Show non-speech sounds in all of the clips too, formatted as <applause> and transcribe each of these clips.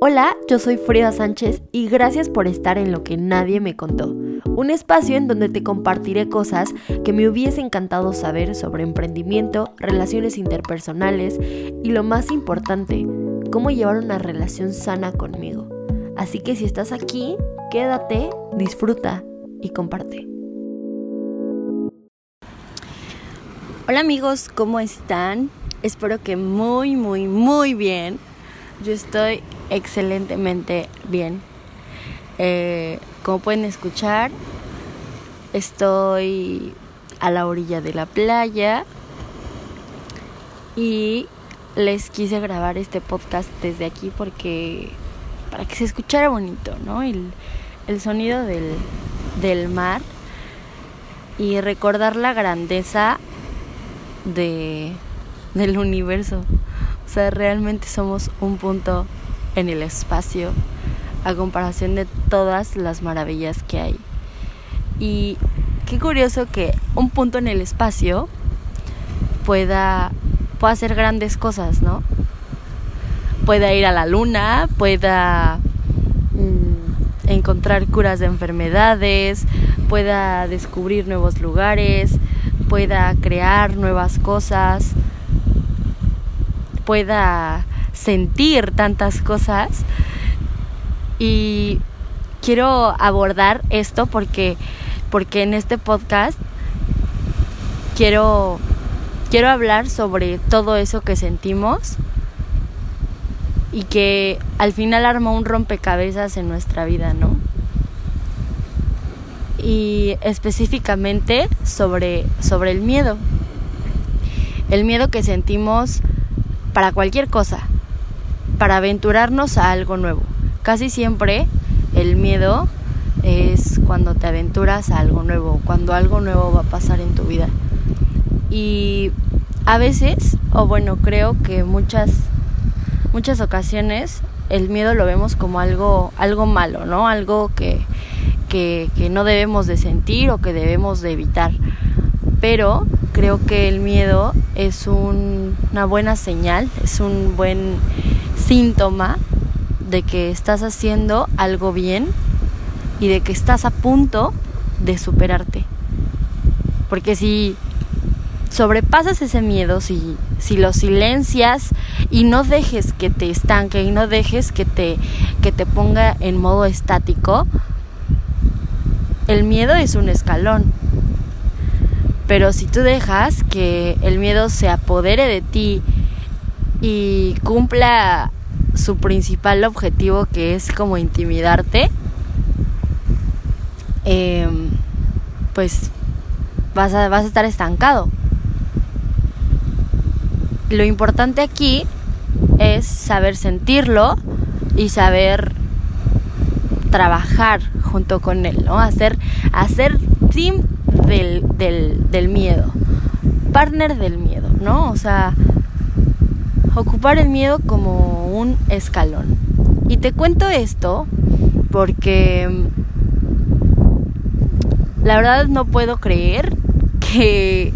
Hola, yo soy Frida Sánchez y gracias por estar en Lo que nadie me contó, un espacio en donde te compartiré cosas que me hubiese encantado saber sobre emprendimiento, relaciones interpersonales y lo más importante, cómo llevar una relación sana conmigo. Así que si estás aquí, quédate, disfruta y comparte. Hola amigos, ¿cómo están? Espero que muy, muy, muy bien. Yo estoy excelentemente bien. Eh, como pueden escuchar, estoy a la orilla de la playa y les quise grabar este podcast desde aquí porque para que se escuchara bonito, ¿no? El, el sonido del, del mar y recordar la grandeza de, del universo. O sea, realmente somos un punto en el espacio a comparación de todas las maravillas que hay. Y qué curioso que un punto en el espacio pueda, pueda hacer grandes cosas, ¿no? Pueda ir a la luna, pueda mm, encontrar curas de enfermedades, pueda descubrir nuevos lugares, pueda crear nuevas cosas, pueda sentir tantas cosas. Y quiero abordar esto porque, porque en este podcast quiero, quiero hablar sobre todo eso que sentimos y que al final armó un rompecabezas en nuestra vida, ¿no? Y específicamente sobre, sobre el miedo. El miedo que sentimos para cualquier cosa, para aventurarnos a algo nuevo. Casi siempre el miedo es cuando te aventuras a algo nuevo, cuando algo nuevo va a pasar en tu vida. Y a veces, o bueno, creo que muchas muchas ocasiones el miedo lo vemos como algo algo malo, ¿no? Algo que, que, no debemos de sentir o que debemos de evitar. Pero creo que el miedo es una buena señal, es un buen síntoma de que estás haciendo algo bien y de que estás a punto de superarte. Porque si sobrepasas ese miedo, si, si lo silencias y no dejes que te estanque y no dejes que te, que te ponga en modo estático, el miedo es un escalón. Pero si tú dejas que el miedo se apodere de ti y cumpla su principal objetivo que es como intimidarte, em, pues vas a, vas a estar estancado. Lo importante aquí es saber sentirlo y saber trabajar junto con él, ¿no? Hacer, hacer team del, del, del miedo, partner del miedo, ¿no? O sea, ocupar el miedo como un escalón. Y te cuento esto porque la verdad no puedo creer que,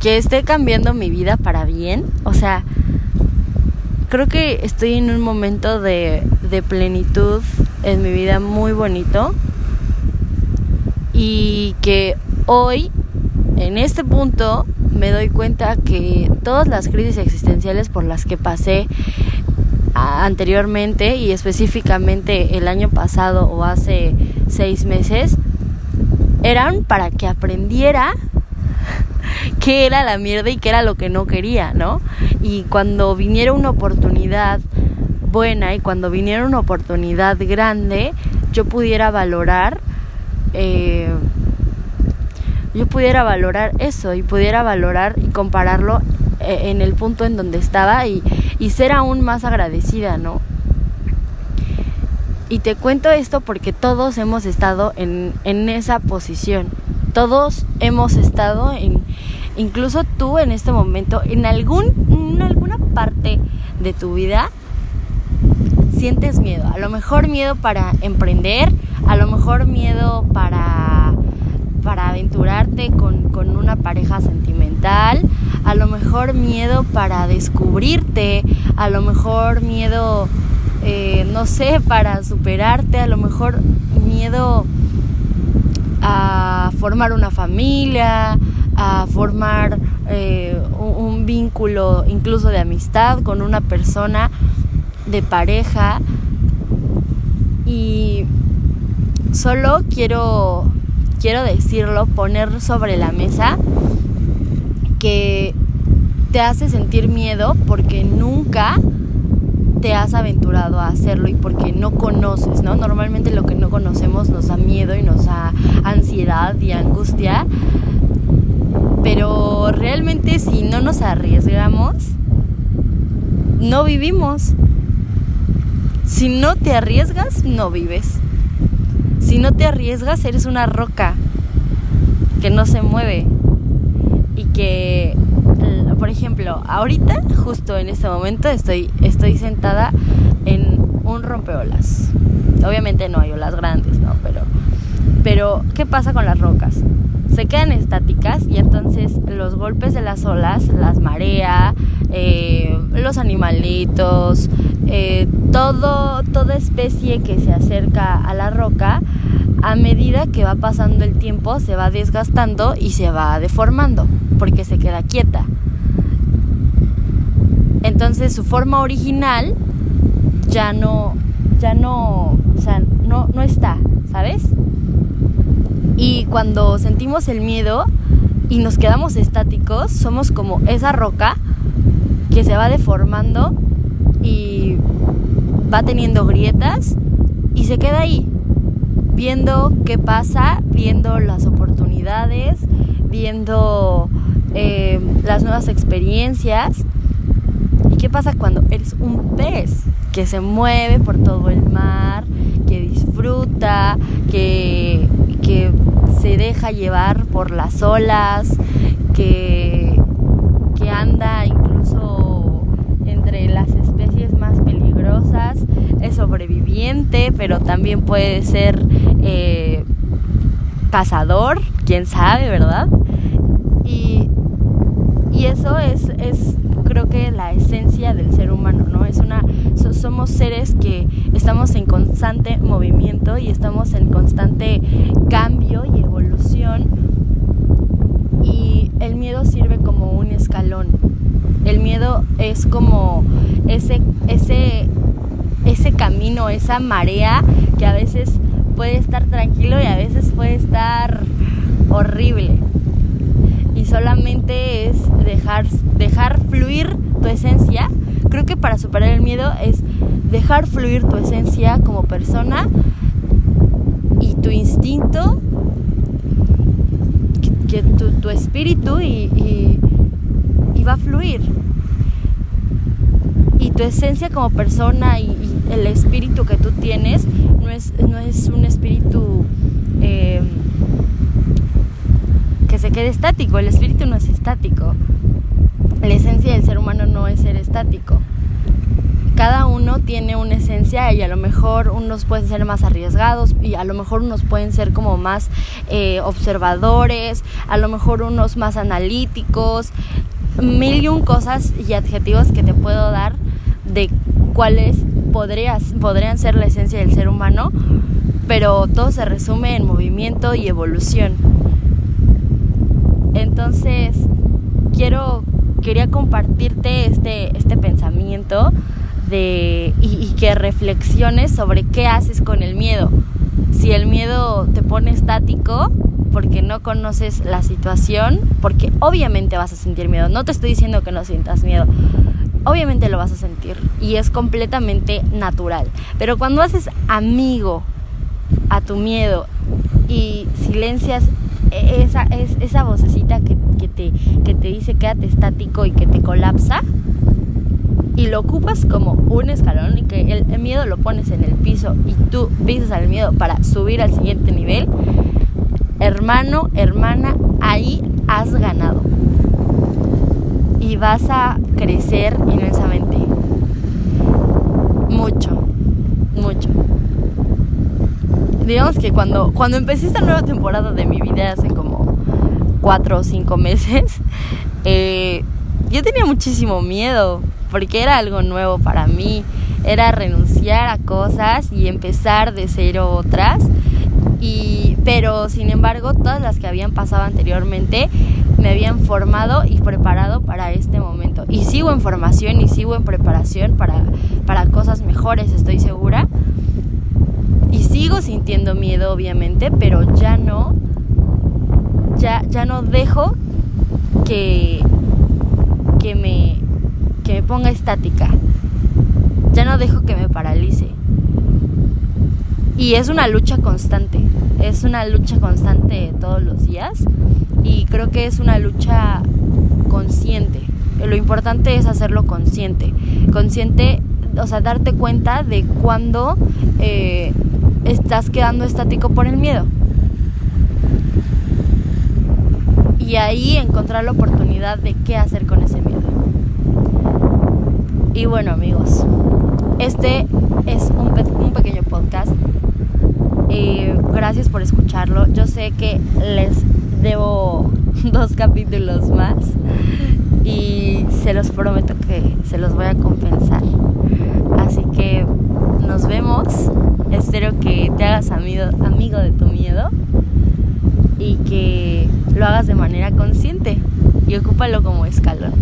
que esté cambiando mi vida para bien. O sea, creo que estoy en un momento de, de plenitud en mi vida muy bonito. Y que hoy, en este punto, me doy cuenta que todas las crisis existenciales por las que pasé anteriormente y específicamente el año pasado o hace seis meses eran para que aprendiera <laughs> qué era la mierda y qué era lo que no quería, ¿no? Y cuando viniera una oportunidad buena y cuando viniera una oportunidad grande, yo pudiera valorar eh, yo pudiera valorar eso y pudiera valorar y compararlo eh, en el punto en donde estaba y, y ser aún más agradecida, ¿no? Y te cuento esto porque todos hemos estado en, en esa posición. Todos hemos estado en, incluso tú en este momento, en, algún, en alguna parte de tu vida, sientes miedo. A lo mejor miedo para emprender, a lo mejor miedo para para aventurarte con, una pareja sentimental, a lo mejor miedo para descubrirte, a lo mejor miedo eh, no sé, para superarte, a lo mejor miedo a formar una familia, a formar eh, un, vínculo incluso de amistad con una persona de pareja. Y solo quiero quiero decirlo, poner sobre la mesa que te hace sentir miedo porque nunca te has aventurado a hacerlo y porque no conoces, ¿no? Normalmente lo que no conocemos nos da miedo y nos da ansiedad y angustia. Pero realmente si no nos arriesgamos, no vivimos. Si no te arriesgas, no vives. Si no te arriesgas, eres una roca que no se mueve y que por ejemplo, ahorita, justo en este momento, estoy, estoy sentada en un rompeolas. Obviamente no hay olas grandes, ¿no? Pero, pero, ¿qué pasa con las rocas? Se quedan estáticas y entonces los golpes de las olas, las marea, eh, los animalitos, eh, todo, toda especie que se acerca a la roca, a medida que va pasando el tiempo se va desgastando y se va deformando porque se queda quieta. Entonces su forma original ya no, ya no, o sea, no, no está, ¿sabes? Y cuando sentimos el miedo y nos quedamos estáticos, somos como esa roca que se va deformando y va teniendo grietas y se queda ahí, viendo qué pasa, viendo las oportunidades, viendo eh, las nuevas experiencias. Qué pasa cuando eres un pez que se mueve por todo el mar, que disfruta, que, se deja llevar por las olas, que, que anda incluso entre las especies más peligrosas, es sobreviviente, pero también puede ser eh, cazador, quién sabe, ¿verdad? Y, y eso es, es creo que la esencia del ser humano, ¿no? Es una somos seres que estamos en constante movimiento y estamos en constante cambio y evolución y el miedo sirve como un escalón. El miedo es como ese ese ese camino, esa marea que a veces puede estar tranquilo y a veces puede estar horrible solamente es dejar, dejar fluir tu esencia. Creo que para superar el miedo es dejar fluir tu esencia como persona y tu instinto, que, tu, espíritu y, va a fluir. Y tu esencia como persona y, el espíritu que tú tienes no es, no es un espíritu... Eh, se quede estático. El espíritu no es estático. La esencia del ser humano no es ser estático. Cada uno tiene una esencia y a lo mejor unos pueden ser más arriesgados y a lo mejor unos pueden ser como más eh, observadores, a lo mejor unos más analíticos, mil y un cosas y adjetivos que te puedo dar de cuáles podrías, podrían ser la esencia del ser humano, pero todo se resume en movimiento y evolución. Entonces, quiero, quería compartirte este, este pensamiento de, y, que reflexiones sobre qué haces con el miedo. Si el miedo te pone estático porque no conoces la situación, porque obviamente vas a sentir miedo. No te estoy diciendo que no sientas miedo. Obviamente lo vas a sentir y es completamente natural. Pero cuando haces amigo a tu miedo y silencias esa, es, esa vocecita que, te, que te dice quédate estático y que te colapsa y lo ocupas como un escalón y que el, miedo lo pones en el piso y tú pisas al miedo para subir al siguiente nivel, hermano, hermana, ahí has ganado. Y vas a crecer inmensamente. Mucho, mucho digamos que cuando, cuando empecé esta nueva temporada de mi vida hace como cuatro o cinco meses, <laughs> eh, yo tenía muchísimo miedo porque era algo nuevo para mí, era renunciar a cosas y empezar de cero otras. Y, pero sin embargo, todas las que habían pasado anteriormente me habían formado y preparado para este momento. Y sigo en formación y sigo en preparación para, para cosas mejores, estoy segura. Sintiendo miedo, obviamente, pero ya no, ya, ya no dejo que, que, me, que me ponga estática. Ya no dejo que me paralice. Y es una lucha constante, es una lucha constante todos los días y creo que es una lucha consciente. Lo importante es hacerlo consciente. Consciente, o sea, darte cuenta de cuando eh, estás quedando estático por el miedo. Y ahí encontrar la oportunidad de qué hacer con ese miedo. Y bueno amigos, este es un, un pequeño podcast. Eh, gracias por escucharlo. Yo sé que les debo <laughs> dos capítulos más y se los prometo que se los voy a compensar. Así que nos vemos. Espero que te hagas amigo, amigo de tu miedo y que lo hagas de manera consciente y ocúpalo como escalón.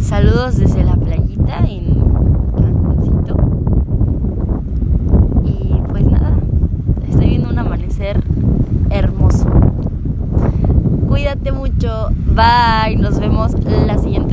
Saludos desde la playita en Cancuncito. Y pues nada, estoy viendo un amanecer hermoso. Cuídate mucho. Bye. Nos vemos la siguiente